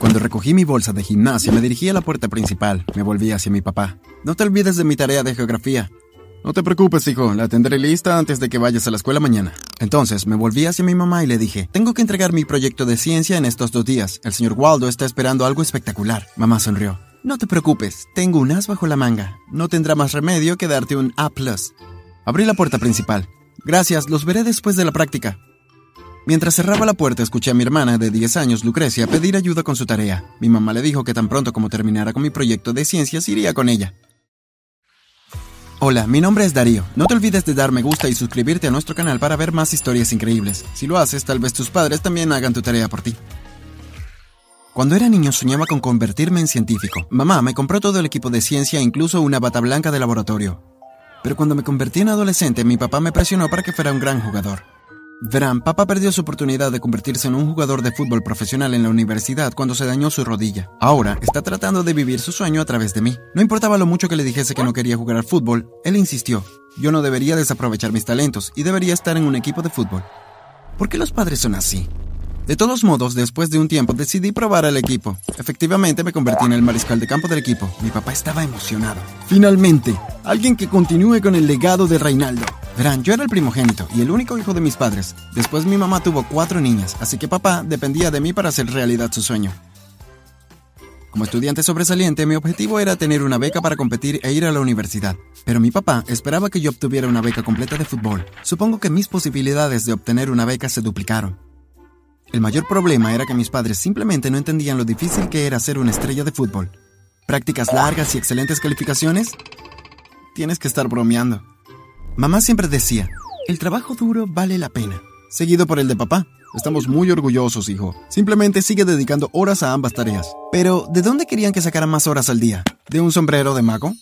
Cuando recogí mi bolsa de gimnasia, me dirigí a la puerta principal. Me volví hacia mi papá. No te olvides de mi tarea de geografía. No te preocupes, hijo, la tendré lista antes de que vayas a la escuela mañana. Entonces me volví hacia mi mamá y le dije, tengo que entregar mi proyecto de ciencia en estos dos días. El señor Waldo está esperando algo espectacular. Mamá sonrió. No te preocupes, tengo un as bajo la manga. No tendrá más remedio que darte un A. Abrí la puerta principal. Gracias, los veré después de la práctica. Mientras cerraba la puerta, escuché a mi hermana de 10 años, Lucrecia, pedir ayuda con su tarea. Mi mamá le dijo que tan pronto como terminara con mi proyecto de ciencias, iría con ella. Hola, mi nombre es Darío. No te olvides de dar me gusta y suscribirte a nuestro canal para ver más historias increíbles. Si lo haces, tal vez tus padres también hagan tu tarea por ti. Cuando era niño soñaba con convertirme en científico. Mamá me compró todo el equipo de ciencia, incluso una bata blanca de laboratorio. Pero cuando me convertí en adolescente, mi papá me presionó para que fuera un gran jugador. Verán, papá perdió su oportunidad de convertirse en un jugador de fútbol profesional en la universidad cuando se dañó su rodilla. Ahora está tratando de vivir su sueño a través de mí. No importaba lo mucho que le dijese que no quería jugar al fútbol, él insistió. Yo no debería desaprovechar mis talentos y debería estar en un equipo de fútbol. ¿Por qué los padres son así? De todos modos, después de un tiempo decidí probar al equipo. Efectivamente me convertí en el mariscal de campo del equipo. Mi papá estaba emocionado. Finalmente, alguien que continúe con el legado de Reinaldo. Verán, yo era el primogénito y el único hijo de mis padres. Después mi mamá tuvo cuatro niñas, así que papá dependía de mí para hacer realidad su sueño. Como estudiante sobresaliente, mi objetivo era tener una beca para competir e ir a la universidad. Pero mi papá esperaba que yo obtuviera una beca completa de fútbol. Supongo que mis posibilidades de obtener una beca se duplicaron. El mayor problema era que mis padres simplemente no entendían lo difícil que era ser una estrella de fútbol. ¿Prácticas largas y excelentes calificaciones? Tienes que estar bromeando. Mamá siempre decía, el trabajo duro vale la pena. Seguido por el de papá. Estamos muy orgullosos, hijo. Simplemente sigue dedicando horas a ambas tareas. Pero, ¿de dónde querían que sacara más horas al día? ¿De un sombrero de mago?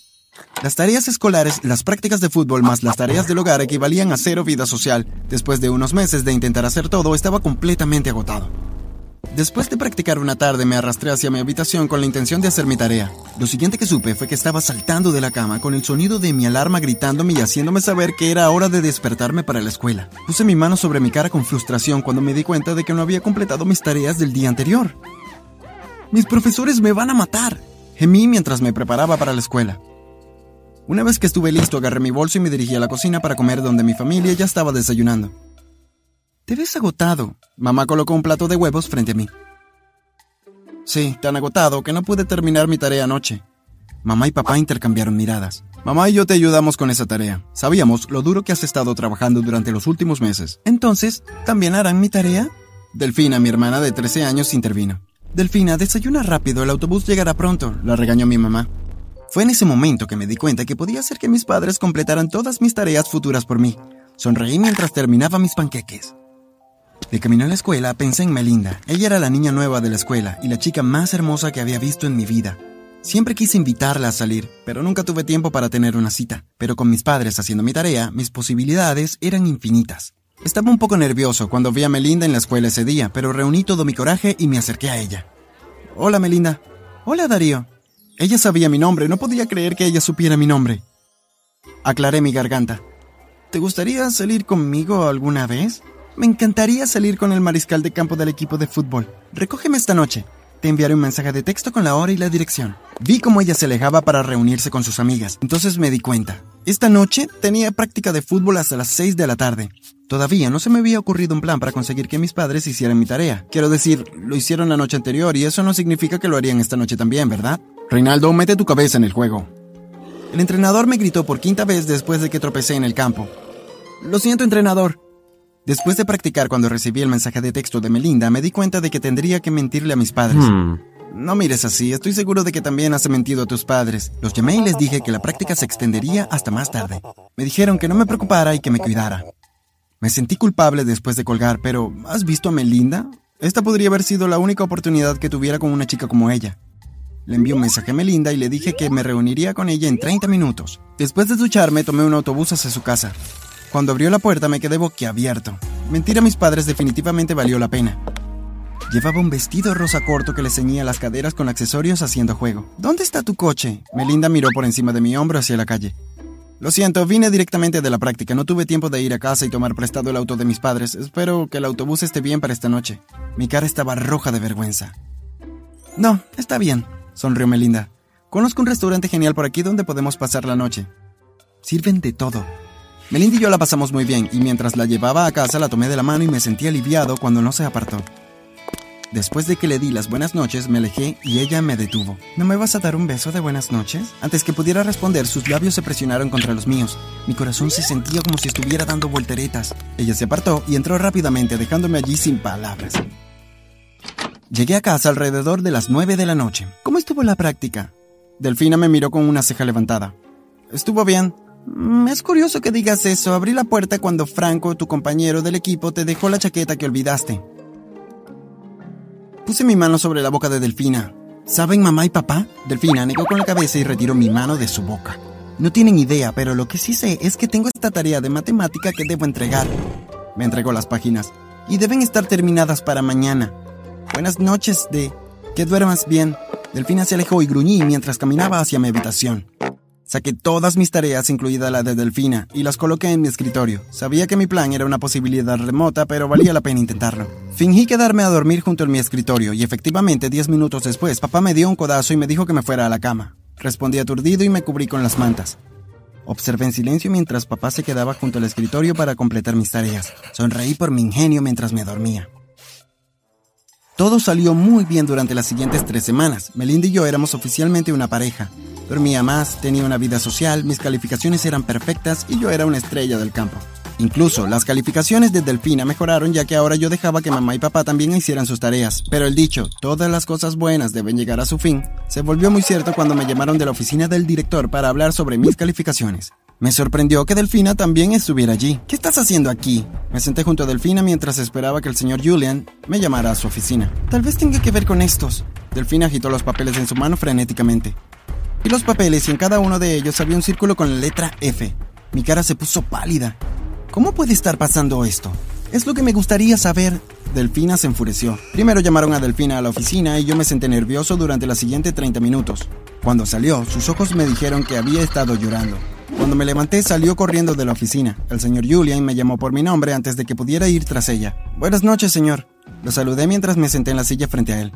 Las tareas escolares, las prácticas de fútbol más las tareas del hogar equivalían a cero vida social. Después de unos meses de intentar hacer todo, estaba completamente agotado. Después de practicar una tarde me arrastré hacia mi habitación con la intención de hacer mi tarea. Lo siguiente que supe fue que estaba saltando de la cama con el sonido de mi alarma gritándome y haciéndome saber que era hora de despertarme para la escuela. Puse mi mano sobre mi cara con frustración cuando me di cuenta de que no había completado mis tareas del día anterior. Mis profesores me van a matar. Gemí mientras me preparaba para la escuela. Una vez que estuve listo, agarré mi bolso y me dirigí a la cocina para comer donde mi familia ya estaba desayunando. Te ves agotado. Mamá colocó un plato de huevos frente a mí. Sí, tan agotado que no pude terminar mi tarea anoche. Mamá y papá intercambiaron miradas. Mamá y yo te ayudamos con esa tarea. Sabíamos lo duro que has estado trabajando durante los últimos meses. Entonces, ¿también harán mi tarea? Delfina, mi hermana de 13 años, intervino. Delfina, desayuna rápido, el autobús llegará pronto, la regañó mi mamá. Fue en ese momento que me di cuenta que podía hacer que mis padres completaran todas mis tareas futuras por mí. Sonreí mientras terminaba mis panqueques. De camino a la escuela pensé en Melinda. Ella era la niña nueva de la escuela y la chica más hermosa que había visto en mi vida. Siempre quise invitarla a salir, pero nunca tuve tiempo para tener una cita. Pero con mis padres haciendo mi tarea, mis posibilidades eran infinitas. Estaba un poco nervioso cuando vi a Melinda en la escuela ese día, pero reuní todo mi coraje y me acerqué a ella. Hola Melinda. Hola Darío. Ella sabía mi nombre, no podía creer que ella supiera mi nombre. Aclaré mi garganta. ¿Te gustaría salir conmigo alguna vez? Me encantaría salir con el mariscal de campo del equipo de fútbol. Recógeme esta noche. Te enviaré un mensaje de texto con la hora y la dirección. Vi cómo ella se alejaba para reunirse con sus amigas, entonces me di cuenta. Esta noche tenía práctica de fútbol hasta las 6 de la tarde. Todavía no se me había ocurrido un plan para conseguir que mis padres hicieran mi tarea. Quiero decir, lo hicieron la noche anterior y eso no significa que lo harían esta noche también, ¿verdad? Reinaldo, mete tu cabeza en el juego. El entrenador me gritó por quinta vez después de que tropecé en el campo. Lo siento, entrenador. Después de practicar cuando recibí el mensaje de texto de Melinda, me di cuenta de que tendría que mentirle a mis padres. Hmm. No mires así, estoy seguro de que también has mentido a tus padres. Los llamé y les dije que la práctica se extendería hasta más tarde. Me dijeron que no me preocupara y que me cuidara. Me sentí culpable después de colgar, pero ¿has visto a Melinda? Esta podría haber sido la única oportunidad que tuviera con una chica como ella. Le envié un mensaje a Melinda y le dije que me reuniría con ella en 30 minutos. Después de ducharme, tomé un autobús hacia su casa. Cuando abrió la puerta me quedé boquiabierto. Mentir a mis padres definitivamente valió la pena. Llevaba un vestido rosa corto que le ceñía las caderas con accesorios haciendo juego. ¿Dónde está tu coche? Melinda miró por encima de mi hombro hacia la calle. Lo siento, vine directamente de la práctica. No tuve tiempo de ir a casa y tomar prestado el auto de mis padres. Espero que el autobús esté bien para esta noche. Mi cara estaba roja de vergüenza. No, está bien, sonrió Melinda. Conozco un restaurante genial por aquí donde podemos pasar la noche. Sirven de todo. Melinda y yo la pasamos muy bien y mientras la llevaba a casa la tomé de la mano y me sentí aliviado cuando no se apartó. Después de que le di las buenas noches, me alejé y ella me detuvo. ¿No me vas a dar un beso de buenas noches? Antes que pudiera responder, sus labios se presionaron contra los míos. Mi corazón se sentía como si estuviera dando volteretas. Ella se apartó y entró rápidamente, dejándome allí sin palabras. Llegué a casa alrededor de las nueve de la noche. ¿Cómo estuvo la práctica? Delfina me miró con una ceja levantada. Estuvo bien. Mm, es curioso que digas eso. Abrí la puerta cuando Franco, tu compañero del equipo, te dejó la chaqueta que olvidaste. Puse mi mano sobre la boca de Delfina. ¿Saben mamá y papá? Delfina negó con la cabeza y retiró mi mano de su boca. No tienen idea, pero lo que sí sé es que tengo esta tarea de matemática que debo entregar. Me entregó las páginas. Y deben estar terminadas para mañana. Buenas noches, de... Que duermas bien. Delfina se alejó y gruñí mientras caminaba hacia mi habitación. Saqué todas mis tareas, incluida la de Delfina, y las coloqué en mi escritorio. Sabía que mi plan era una posibilidad remota, pero valía la pena intentarlo. Fingí quedarme a dormir junto a mi escritorio, y efectivamente, diez minutos después, papá me dio un codazo y me dijo que me fuera a la cama. Respondí aturdido y me cubrí con las mantas. Observé en silencio mientras papá se quedaba junto al escritorio para completar mis tareas. Sonreí por mi ingenio mientras me dormía. Todo salió muy bien durante las siguientes tres semanas. Melinda y yo éramos oficialmente una pareja. Dormía más, tenía una vida social, mis calificaciones eran perfectas y yo era una estrella del campo. Incluso las calificaciones de Delfina mejoraron ya que ahora yo dejaba que mamá y papá también hicieran sus tareas. Pero el dicho, todas las cosas buenas deben llegar a su fin, se volvió muy cierto cuando me llamaron de la oficina del director para hablar sobre mis calificaciones. Me sorprendió que Delfina también estuviera allí. ¿Qué estás haciendo aquí? Me senté junto a Delfina mientras esperaba que el señor Julian me llamara a su oficina. Tal vez tenga que ver con estos. Delfina agitó los papeles en su mano frenéticamente. Y los papeles y en cada uno de ellos había un círculo con la letra F. Mi cara se puso pálida. ¿Cómo puede estar pasando esto? Es lo que me gustaría saber. Delfina se enfureció. Primero llamaron a Delfina a la oficina y yo me senté nervioso durante los siguientes 30 minutos. Cuando salió, sus ojos me dijeron que había estado llorando. Cuando me levanté salió corriendo de la oficina. El señor Julian me llamó por mi nombre antes de que pudiera ir tras ella. Buenas noches, señor. Lo saludé mientras me senté en la silla frente a él.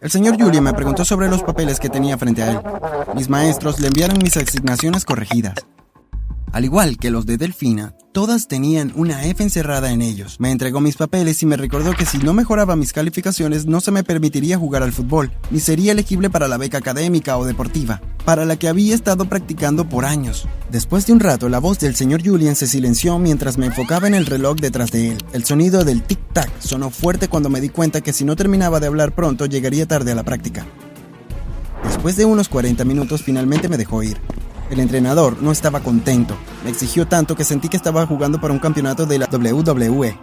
El señor Julian me preguntó sobre los papeles que tenía frente a él. Mis maestros le enviaron mis asignaciones corregidas. Al igual que los de Delfina, todas tenían una F encerrada en ellos. Me entregó mis papeles y me recordó que si no mejoraba mis calificaciones no se me permitiría jugar al fútbol, ni sería elegible para la beca académica o deportiva, para la que había estado practicando por años. Después de un rato, la voz del señor Julian se silenció mientras me enfocaba en el reloj detrás de él. El sonido del tic-tac sonó fuerte cuando me di cuenta que si no terminaba de hablar pronto llegaría tarde a la práctica. Después de unos 40 minutos finalmente me dejó ir. El entrenador no estaba contento. Me exigió tanto que sentí que estaba jugando para un campeonato de la WWE.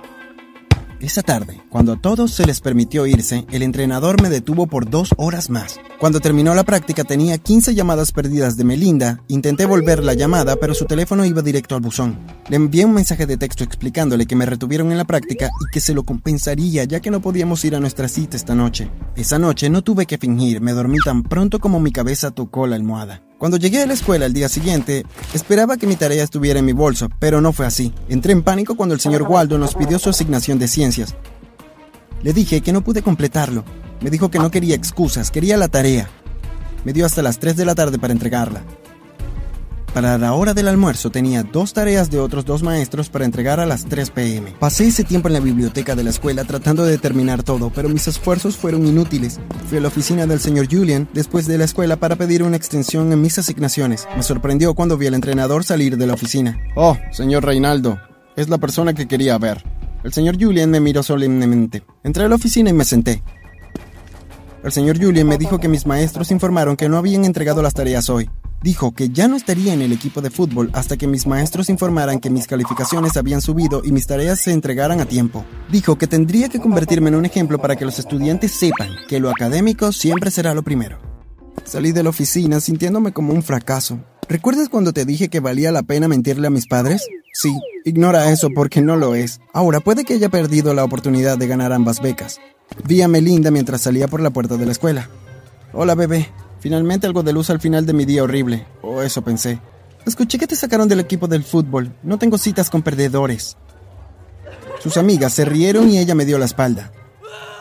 Esa tarde, cuando a todos se les permitió irse, el entrenador me detuvo por dos horas más. Cuando terminó la práctica tenía 15 llamadas perdidas de Melinda, intenté volver la llamada, pero su teléfono iba directo al buzón. Le envié un mensaje de texto explicándole que me retuvieron en la práctica y que se lo compensaría ya que no podíamos ir a nuestra cita esta noche. Esa noche no tuve que fingir, me dormí tan pronto como mi cabeza tocó la almohada. Cuando llegué a la escuela el día siguiente, esperaba que mi tarea estuviera en mi bolso, pero no fue así. Entré en pánico cuando el señor Waldo nos pidió su asignación de ciencias. Le dije que no pude completarlo. Me dijo que no quería excusas, quería la tarea. Me dio hasta las 3 de la tarde para entregarla. Para la hora del almuerzo tenía dos tareas de otros dos maestros para entregar a las 3 pm. Pasé ese tiempo en la biblioteca de la escuela tratando de terminar todo, pero mis esfuerzos fueron inútiles. Fui a la oficina del señor Julian después de la escuela para pedir una extensión en mis asignaciones. Me sorprendió cuando vi al entrenador salir de la oficina. Oh, señor Reinaldo, es la persona que quería ver. El señor Julian me miró solemnemente. Entré a la oficina y me senté. El señor Julian me dijo que mis maestros informaron que no habían entregado las tareas hoy. Dijo que ya no estaría en el equipo de fútbol hasta que mis maestros informaran que mis calificaciones habían subido y mis tareas se entregaran a tiempo. Dijo que tendría que convertirme en un ejemplo para que los estudiantes sepan que lo académico siempre será lo primero. Salí de la oficina sintiéndome como un fracaso. ¿Recuerdas cuando te dije que valía la pena mentirle a mis padres? Sí, ignora eso porque no lo es. Ahora puede que haya perdido la oportunidad de ganar ambas becas. Vi a Melinda mientras salía por la puerta de la escuela. Hola, bebé. Finalmente algo de luz al final de mi día horrible, o eso pensé. Escuché que te sacaron del equipo del fútbol. No tengo citas con perdedores. Sus amigas se rieron y ella me dio la espalda.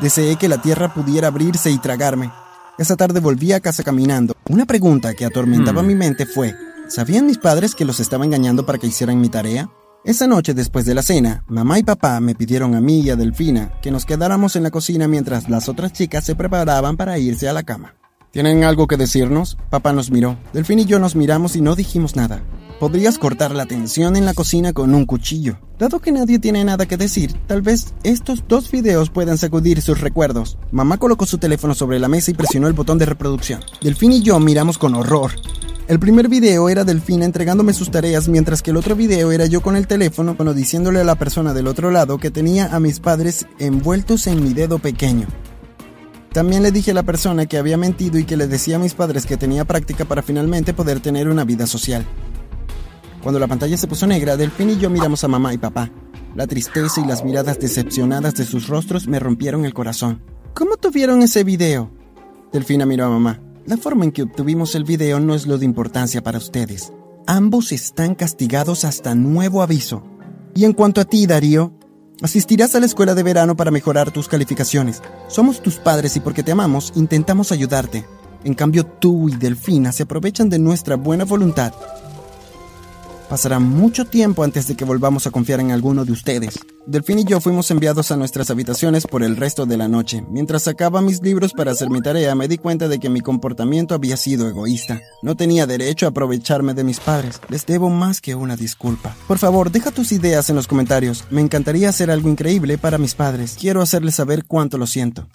Deseé que la tierra pudiera abrirse y tragarme. Esa tarde volví a casa caminando. Una pregunta que atormentaba Hmm. mi mente fue, ¿sabían mis padres que los estaba engañando para que hicieran mi tarea? Esa noche después de la cena, mamá y papá me pidieron a mí y a Delfina que nos quedáramos en la cocina mientras las otras chicas se preparaban para irse a la cama. ¿Tienen algo que decirnos? Papá nos miró. Delfín y yo nos miramos y no dijimos nada. Podrías cortar la tensión en la cocina con un cuchillo. Dado que nadie tiene nada que decir, tal vez estos dos videos puedan sacudir sus recuerdos. Mamá colocó su teléfono sobre la mesa y presionó el botón de reproducción. Delfín y yo miramos con horror. El primer video era Delfina entregándome sus tareas, mientras que el otro video era yo con el teléfono, bueno, diciéndole a la persona del otro lado que tenía a mis padres envueltos en mi dedo pequeño. También le dije a la persona que había mentido y que le decía a mis padres que tenía práctica para finalmente poder tener una vida social. Cuando la pantalla se puso negra, Delfín y yo miramos a mamá y papá. La tristeza y las miradas decepcionadas de sus rostros me rompieron el corazón. ¿Cómo tuvieron ese video? Delfina miró a mamá. La forma en que obtuvimos el video no es lo de importancia para ustedes. Ambos están castigados hasta nuevo aviso. Y en cuanto a ti, Darío, asistirás a la escuela de verano para mejorar tus calificaciones. Somos tus padres y porque te amamos, intentamos ayudarte. En cambio, tú y Delfina se aprovechan de nuestra buena voluntad. Pasará mucho tiempo antes de que volvamos a confiar en alguno de ustedes. Delfín y yo fuimos enviados a nuestras habitaciones por el resto de la noche. Mientras sacaba mis libros para hacer mi tarea, me di cuenta de que mi comportamiento había sido egoísta. No tenía derecho a aprovecharme de mis padres. Les debo más que una disculpa. Por favor, deja tus ideas en los comentarios. Me encantaría hacer algo increíble para mis padres. Quiero hacerles saber cuánto lo siento.